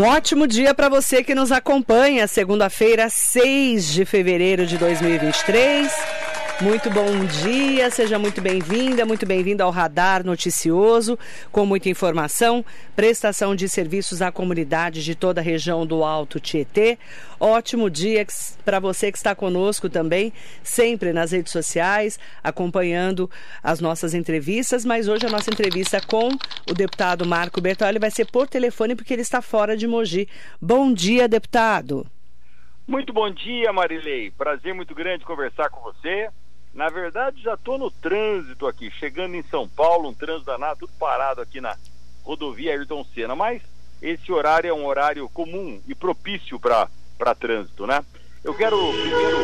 Um ótimo dia para você que nos acompanha, segunda-feira, 6 de fevereiro de 2023. Muito bom dia, seja muito bem-vinda, muito bem-vindo ao Radar Noticioso, com muita informação, prestação de serviços à comunidade de toda a região do Alto Tietê. Ótimo dia para você que está conosco também, sempre nas redes sociais, acompanhando as nossas entrevistas, mas hoje a nossa entrevista com o deputado Marco Bertoli vai ser por telefone porque ele está fora de Mogi. Bom dia, deputado. Muito bom dia, Marilei. Prazer muito grande conversar com você. Na verdade, já estou no trânsito aqui, chegando em São Paulo, um trânsito danado, tudo parado aqui na rodovia Ayrton Senna. Mas esse horário é um horário comum e propício para trânsito, né? Eu quero primeiro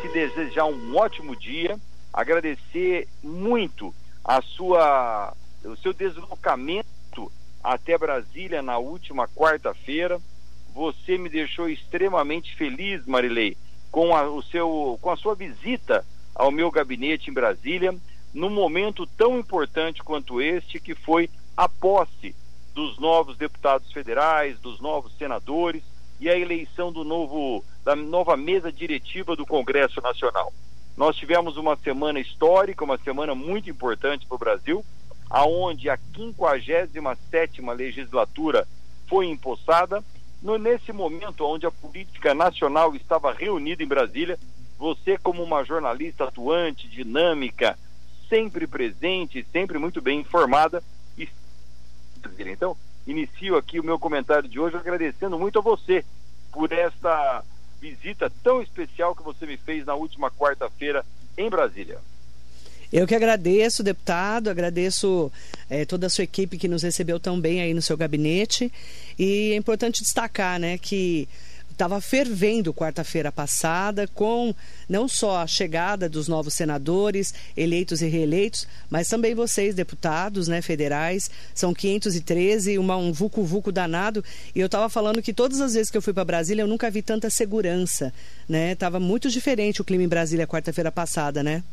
te desejar um ótimo dia, agradecer muito a sua, o seu deslocamento até Brasília na última quarta-feira. Você me deixou extremamente feliz, Marilei, com a, o seu, com a sua visita ao meu gabinete em Brasília, num momento tão importante quanto este, que foi a posse dos novos deputados federais, dos novos senadores e a eleição do novo da nova mesa diretiva do Congresso Nacional. Nós tivemos uma semana histórica, uma semana muito importante para o Brasil, aonde a 57ª legislatura foi empossada, no, nesse momento onde a política nacional estava reunida em Brasília, você, como uma jornalista atuante, dinâmica, sempre presente, sempre muito bem informada. Então, inicio aqui o meu comentário de hoje agradecendo muito a você por esta visita tão especial que você me fez na última quarta-feira em Brasília. Eu que agradeço, deputado, agradeço é, toda a sua equipe que nos recebeu tão bem aí no seu gabinete. E é importante destacar, né, que estava fervendo quarta-feira passada, com não só a chegada dos novos senadores, eleitos e reeleitos, mas também vocês, deputados né, federais. São 513, uma, um vucu-vucu danado. E eu estava falando que todas as vezes que eu fui para Brasília, eu nunca vi tanta segurança. né? Tava muito diferente o clima em Brasília quarta-feira passada, né?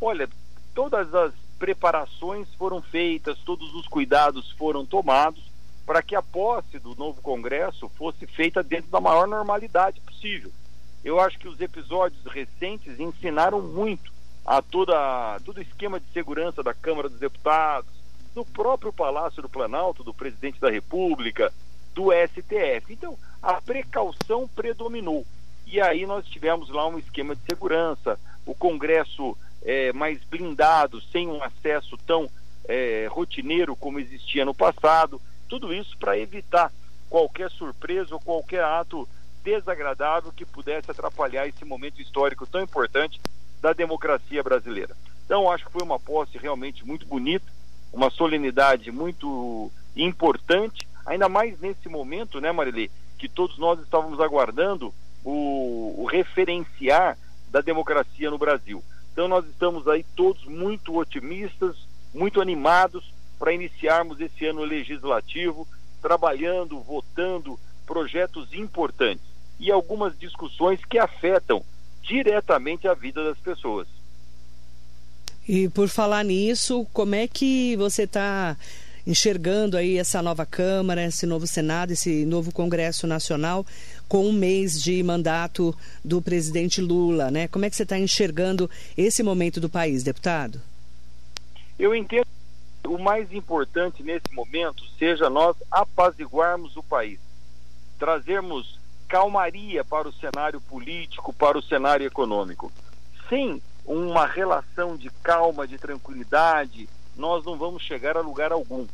Olha, todas as preparações foram feitas, todos os cuidados foram tomados para que a posse do novo Congresso fosse feita dentro da maior normalidade possível. Eu acho que os episódios recentes ensinaram muito a toda todo o esquema de segurança da Câmara dos Deputados, do próprio Palácio do Planalto, do Presidente da República, do STF. Então, a precaução predominou. E aí nós tivemos lá um esquema de segurança, o Congresso é, mais blindado, sem um acesso tão é, rotineiro como existia no passado. Tudo isso para evitar qualquer surpresa ou qualquer ato desagradável que pudesse atrapalhar esse momento histórico tão importante da democracia brasileira. Então, acho que foi uma posse realmente muito bonita, uma solenidade muito importante, ainda mais nesse momento, né, Marilê, que todos nós estávamos aguardando o, o referenciar da democracia no Brasil. Então, nós estamos aí todos muito otimistas, muito animados para iniciarmos esse ano legislativo, trabalhando, votando projetos importantes e algumas discussões que afetam diretamente a vida das pessoas. E por falar nisso, como é que você está enxergando aí essa nova Câmara, esse novo Senado, esse novo Congresso Nacional com um mês de mandato do presidente Lula, né? Como é que você está enxergando esse momento do país, deputado? Eu entendo o mais importante nesse momento seja nós apaziguarmos o país, trazermos calmaria para o cenário político, para o cenário econômico. Sem uma relação de calma, de tranquilidade, nós não vamos chegar a lugar algum.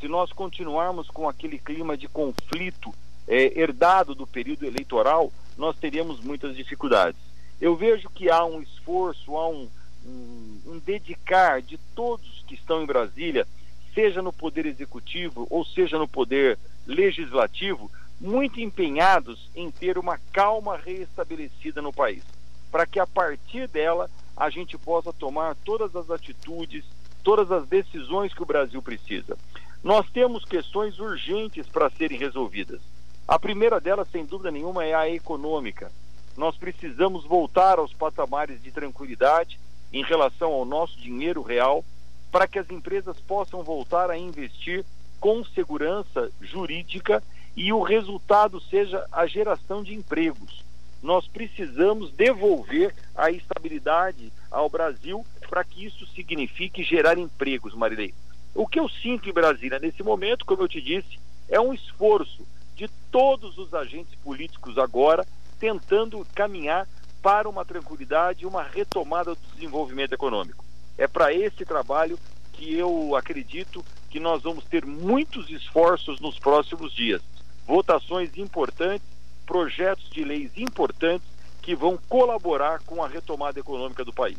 Se nós continuarmos com aquele clima de conflito é, herdado do período eleitoral, nós teríamos muitas dificuldades. Eu vejo que há um esforço, há um, um, um dedicar de todos que estão em Brasília, seja no poder executivo ou seja no poder legislativo, muito empenhados em ter uma calma reestabelecida no país, para que a partir dela a gente possa tomar todas as atitudes, todas as decisões que o Brasil precisa. Nós temos questões urgentes para serem resolvidas. A primeira delas, sem dúvida nenhuma, é a econômica. Nós precisamos voltar aos patamares de tranquilidade em relação ao nosso dinheiro real, para que as empresas possam voltar a investir com segurança jurídica e o resultado seja a geração de empregos. Nós precisamos devolver a estabilidade ao Brasil para que isso signifique gerar empregos, Marilei. O que eu sinto em Brasília nesse momento, como eu te disse, é um esforço de todos os agentes políticos agora tentando caminhar para uma tranquilidade e uma retomada do desenvolvimento econômico. É para esse trabalho que eu acredito que nós vamos ter muitos esforços nos próximos dias. Votações importantes, projetos de leis importantes que vão colaborar com a retomada econômica do país.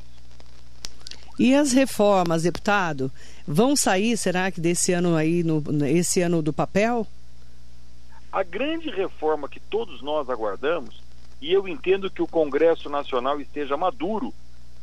E as reformas, deputado, vão sair, será que desse ano aí, no, esse ano do papel? A grande reforma que todos nós aguardamos, e eu entendo que o Congresso Nacional esteja maduro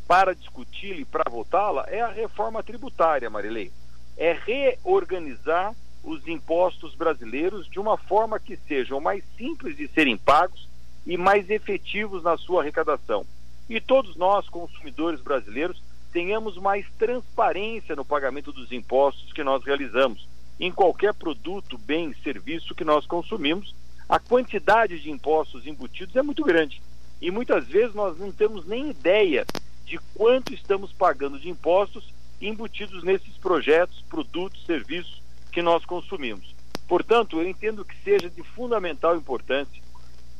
para discuti-la e para votá-la, é a reforma tributária, Marilei. É reorganizar os impostos brasileiros de uma forma que sejam mais simples de serem pagos e mais efetivos na sua arrecadação. E todos nós, consumidores brasileiros, tenhamos mais transparência no pagamento dos impostos que nós realizamos. Em qualquer produto, bem, serviço que nós consumimos, a quantidade de impostos embutidos é muito grande. E muitas vezes nós não temos nem ideia de quanto estamos pagando de impostos embutidos nesses projetos, produtos, serviços que nós consumimos. Portanto, eu entendo que seja de fundamental importância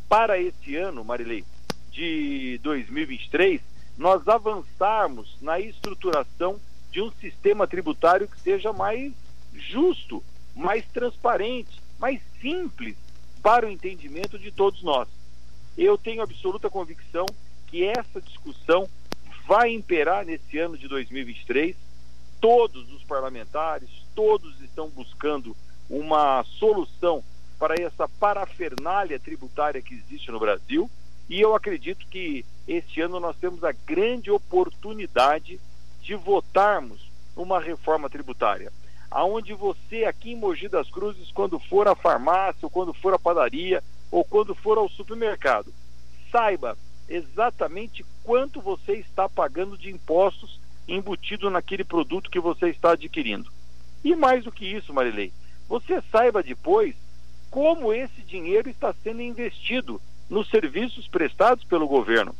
para esse ano, Marilei, de 2023, nós avançarmos na estruturação de um sistema tributário que seja mais justo, mais transparente, mais simples para o entendimento de todos nós. Eu tenho absoluta convicção que essa discussão vai imperar nesse ano de 2023. Todos os parlamentares, todos estão buscando uma solução para essa parafernália tributária que existe no Brasil. E eu acredito que este ano nós temos a grande oportunidade de votarmos uma reforma tributária. Aonde você aqui em Mogi das Cruzes, quando for à farmácia, ou quando for à padaria, ou quando for ao supermercado, saiba exatamente quanto você está pagando de impostos embutido naquele produto que você está adquirindo. E mais do que isso, Marilei, você saiba depois como esse dinheiro está sendo investido nos serviços prestados pelo governo,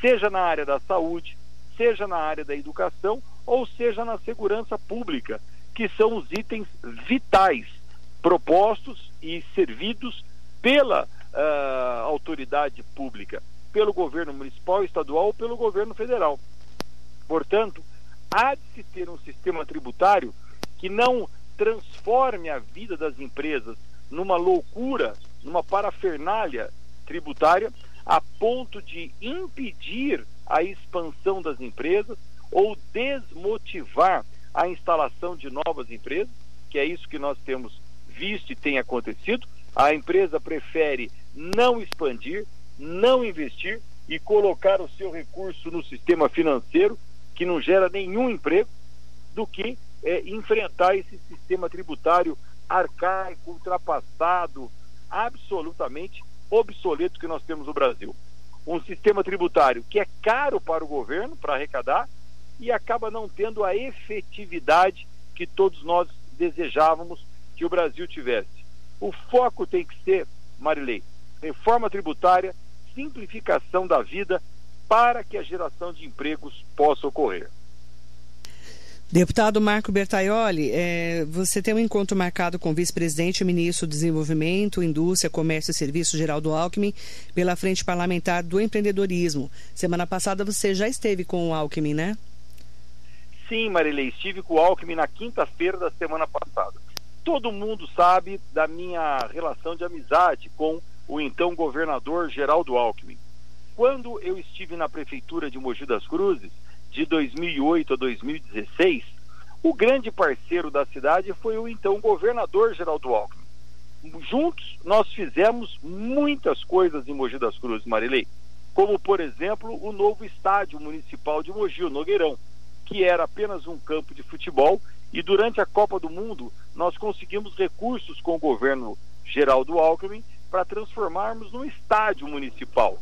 seja na área da saúde, seja na área da educação ou seja na segurança pública, que são os itens vitais propostos e servidos pela uh, autoridade pública, pelo governo municipal, estadual ou pelo governo federal. Portanto, há de se ter um sistema tributário que não transforme a vida das empresas numa loucura, numa parafernália tributária a ponto de impedir a expansão das empresas ou desmotivar a instalação de novas empresas, que é isso que nós temos visto e tem acontecido. A empresa prefere não expandir, não investir e colocar o seu recurso no sistema financeiro, que não gera nenhum emprego, do que é, enfrentar esse sistema tributário arcaico, ultrapassado, absolutamente obsoleto que nós temos no Brasil. Um sistema tributário que é caro para o governo para arrecadar e acaba não tendo a efetividade que todos nós desejávamos que o Brasil tivesse. O foco tem que ser, Marilei, reforma tributária, simplificação da vida para que a geração de empregos possa ocorrer. Deputado Marco Bertaioli, é, você tem um encontro marcado com o vice-presidente e ministro do Desenvolvimento, Indústria, Comércio e Serviços, Geraldo Alckmin, pela Frente Parlamentar do Empreendedorismo. Semana passada você já esteve com o Alckmin, né? Sim, Marilei, estive com o Alckmin na quinta-feira da semana passada. Todo mundo sabe da minha relação de amizade com o então governador Geraldo Alckmin. Quando eu estive na prefeitura de Mogi das Cruzes, de 2008 a 2016, o grande parceiro da cidade foi o então governador Geraldo Alckmin. Juntos nós fizemos muitas coisas em Mogi das Cruzes, Marilei, como por exemplo o novo estádio municipal de Mogi, o Nogueirão, que era apenas um campo de futebol e durante a Copa do Mundo nós conseguimos recursos com o governo Geraldo Alckmin para transformarmos num estádio municipal.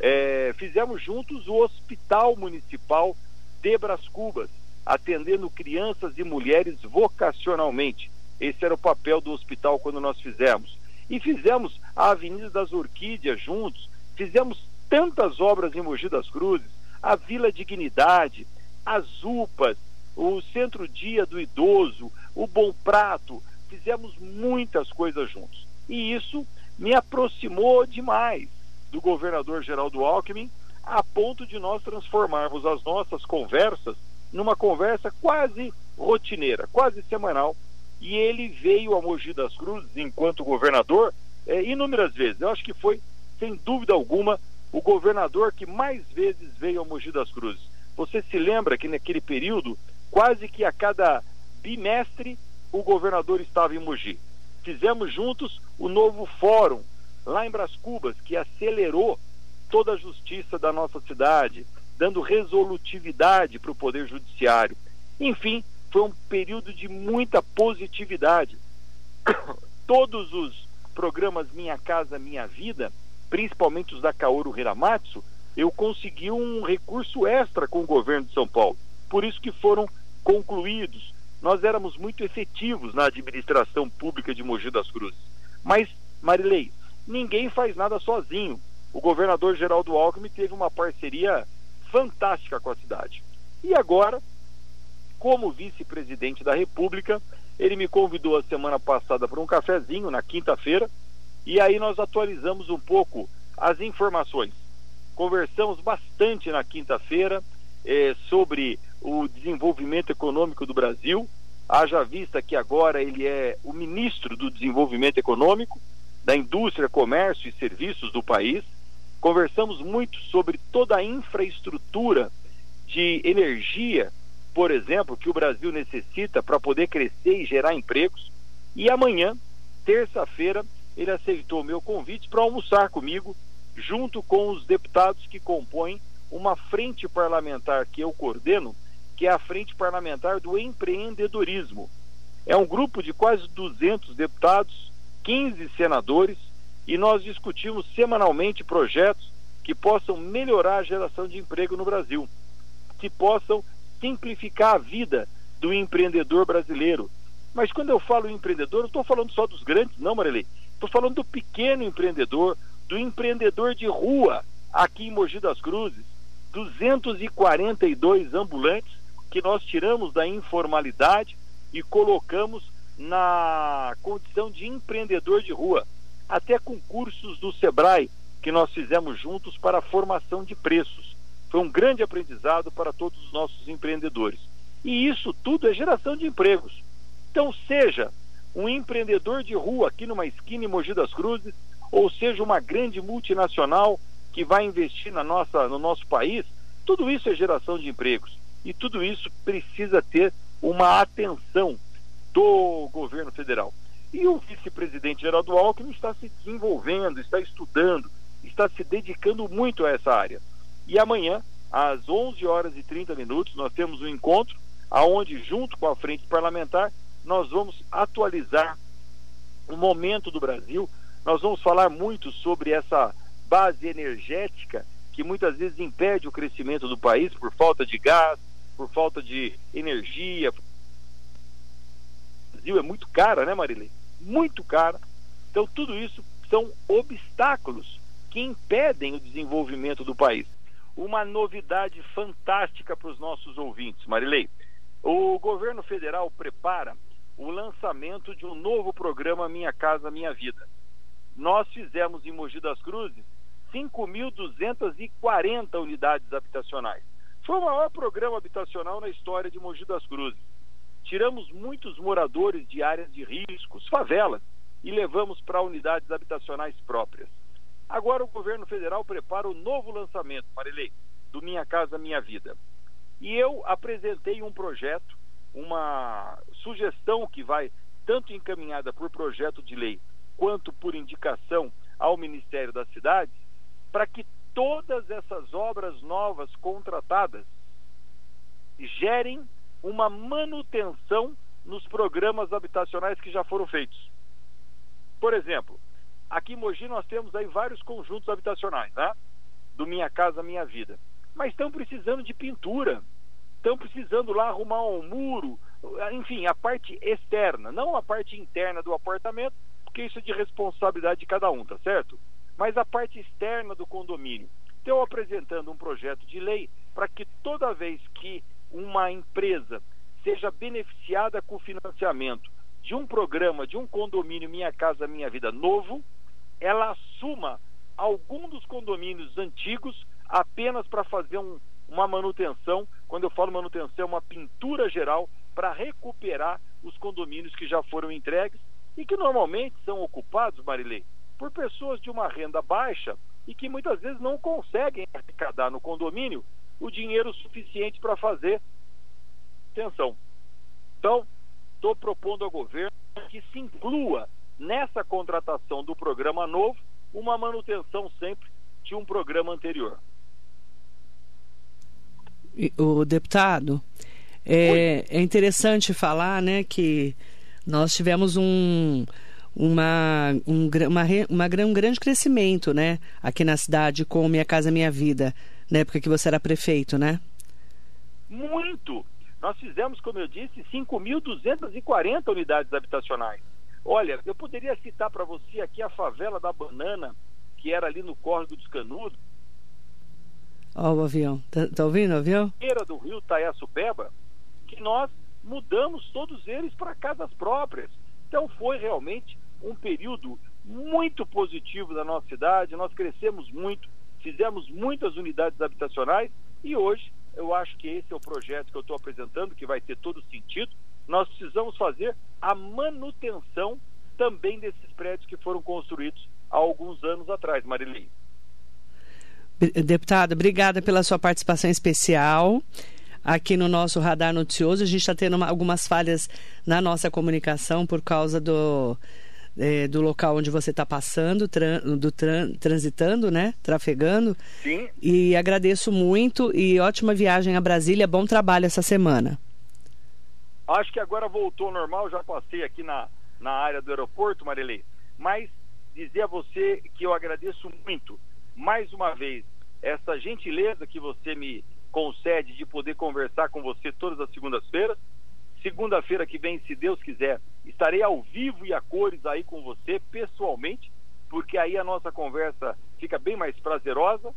É, fizemos juntos o Hospital Municipal de Cubas, atendendo crianças e mulheres vocacionalmente. Esse era o papel do hospital quando nós fizemos. E fizemos a Avenida das Orquídeas juntos, fizemos tantas obras em Mogi das Cruzes, a Vila Dignidade, as UPAs, o Centro Dia do Idoso, o Bom Prato, fizemos muitas coisas juntos. E isso me aproximou demais do governador Geraldo Alckmin, a ponto de nós transformarmos as nossas conversas numa conversa quase rotineira, quase semanal. E ele veio a Mogi das Cruzes, enquanto governador, é, inúmeras vezes. Eu acho que foi, sem dúvida alguma, o governador que mais vezes veio a Mogi das Cruzes. Você se lembra que naquele período, quase que a cada bimestre, o governador estava em Mogi. Fizemos juntos o novo fórum lá em Bras Cubas, que acelerou toda a justiça da nossa cidade, dando resolutividade para o Poder Judiciário. Enfim, foi um período de muita positividade. Todos os programas Minha Casa Minha Vida, principalmente os da Kaoru Hiramatsu, eu consegui um recurso extra com o governo de São Paulo. Por isso que foram concluídos. Nós éramos muito efetivos na administração pública de Mogi das Cruzes. Mas, Marilei, ninguém faz nada sozinho. O governador Geraldo Alckmin teve uma parceria fantástica com a cidade. E agora, como vice-presidente da República, ele me convidou a semana passada para um cafezinho na quinta-feira, e aí nós atualizamos um pouco as informações. Conversamos bastante na quinta-feira eh, sobre o desenvolvimento econômico do Brasil, haja vista que agora ele é o ministro do desenvolvimento econômico, da indústria, comércio e serviços do país. Conversamos muito sobre toda a infraestrutura de energia, por exemplo, que o Brasil necessita para poder crescer e gerar empregos. E amanhã, terça-feira, ele aceitou meu convite para almoçar comigo, junto com os deputados que compõem uma frente parlamentar que eu coordeno, que é a Frente Parlamentar do Empreendedorismo. É um grupo de quase 200 deputados, 15 senadores, e nós discutimos semanalmente projetos que possam melhorar a geração de emprego no Brasil, que possam simplificar a vida do empreendedor brasileiro. Mas quando eu falo empreendedor, não estou falando só dos grandes, não, Marilei. Estou falando do pequeno empreendedor, do empreendedor de rua, aqui em Mogi das Cruzes. 242 ambulantes que nós tiramos da informalidade e colocamos na condição de empreendedor de rua. Até concursos do Sebrae que nós fizemos juntos para a formação de preços. Foi um grande aprendizado para todos os nossos empreendedores. E isso tudo é geração de empregos. Então, seja um empreendedor de rua aqui numa esquina em Mogi das Cruzes, ou seja uma grande multinacional que vai investir na nossa, no nosso país, tudo isso é geração de empregos. E tudo isso precisa ter uma atenção do governo federal. E o vice-presidente Geraldo Alckmin está se desenvolvendo, está estudando, está se dedicando muito a essa área. E amanhã, às 11 horas e 30 minutos, nós temos um encontro aonde junto com a frente parlamentar nós vamos atualizar o momento do Brasil. Nós vamos falar muito sobre essa base energética que muitas vezes impede o crescimento do país por falta de gás, por falta de energia. O Brasil é muito cara, né, Marilei? Muito cara. Então, tudo isso são obstáculos que impedem o desenvolvimento do país. Uma novidade fantástica para os nossos ouvintes, Marilei. O governo federal prepara o lançamento de um novo programa Minha Casa Minha Vida. Nós fizemos em Mogi das Cruzes 5.240 unidades habitacionais. Foi o maior programa habitacional na história de Mogi das Cruzes. Tiramos muitos moradores de áreas de riscos, favelas, e levamos para unidades habitacionais próprias. Agora o governo federal prepara o novo lançamento, Marilei, do Minha Casa Minha Vida. E eu apresentei um projeto, uma sugestão que vai tanto encaminhada por projeto de lei quanto por indicação ao Ministério das Cidades, para que todas essas obras novas contratadas gerem uma manutenção nos programas habitacionais que já foram feitos. Por exemplo, aqui em Mogi nós temos aí vários conjuntos habitacionais, né? Do Minha Casa Minha Vida. Mas estão precisando de pintura. Estão precisando lá arrumar um muro, enfim, a parte externa, não a parte interna do apartamento, porque isso é de responsabilidade de cada um, tá certo? Mas a parte externa do condomínio. Estou apresentando um projeto de lei para que toda vez que uma empresa seja beneficiada com o financiamento de um programa, de um condomínio Minha Casa Minha Vida novo, ela assuma algum dos condomínios antigos apenas para fazer um, uma manutenção. Quando eu falo manutenção, é uma pintura geral para recuperar os condomínios que já foram entregues e que normalmente são ocupados, Marilei, por pessoas de uma renda baixa e que muitas vezes não conseguem arrecadar no condomínio o dinheiro suficiente para fazer atenção. Então, estou propondo ao governo que se inclua nessa contratação do programa novo uma manutenção sempre de um programa anterior. O deputado, é, é interessante falar né, que nós tivemos um, uma, um, uma, uma, um grande crescimento né, aqui na cidade com Minha Casa Minha Vida, na época que você era prefeito, né? Muito! Nós fizemos, como eu disse, 5.240 unidades habitacionais. Olha, eu poderia citar para você aqui a favela da Banana, que era ali no Córrego dos Canudos. Ó, oh, o avião. Tá, tá, ouvindo o avião? Beira do rio Taiaçupeba, que nós mudamos todos eles para casas próprias. Então foi realmente um período muito positivo da nossa cidade. Nós crescemos muito, fizemos muitas unidades habitacionais e hoje eu acho que esse é o projeto que eu estou apresentando, que vai ter todo sentido. Nós precisamos fazer a manutenção também desses prédios que foram construídos há alguns anos atrás, Marilei. Deputada, obrigada pela sua participação especial aqui no nosso radar noticioso. A gente está tendo uma, algumas falhas na nossa comunicação por causa do, é, do local onde você está passando, tran, do tran, transitando, né? Trafegando. Sim. E agradeço muito e ótima viagem a Brasília. Bom trabalho essa semana. Acho que agora voltou ao normal, já passei aqui na, na área do aeroporto, Marilei. Mas dizer a você que eu agradeço muito, mais uma vez, essa gentileza que você me concede de poder conversar com você todas as segundas-feiras. Segunda-feira que vem, se Deus quiser, estarei ao vivo e a cores aí com você, pessoalmente, porque aí a nossa conversa fica bem mais prazerosa.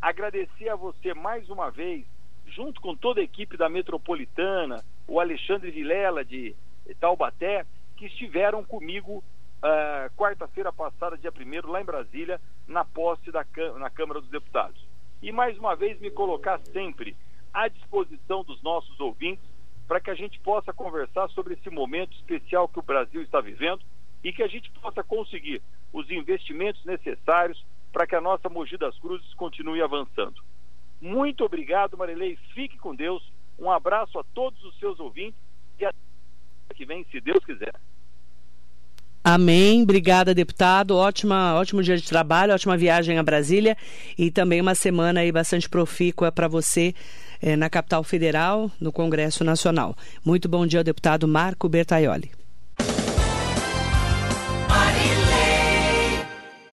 Agradecer a você mais uma vez, junto com toda a equipe da Metropolitana, o Alexandre Vilela de Taubaté, que estiveram comigo uh, quarta-feira passada, dia 1 lá em Brasília, na posse da na Câmara dos Deputados. E mais uma vez me colocar sempre à disposição dos nossos ouvintes para que a gente possa conversar sobre esse momento especial que o Brasil está vivendo e que a gente possa conseguir os investimentos necessários para que a nossa Mogi das Cruzes continue avançando. Muito obrigado, Marilei. Fique com Deus. Um abraço a todos os seus ouvintes e até que vem, se Deus quiser. Amém. Obrigada, deputado. Ótima, ótimo dia de trabalho, ótima viagem a Brasília e também uma semana aí bastante profícua para você eh, na capital federal, no Congresso Nacional. Muito bom dia, deputado Marco Bertaioli.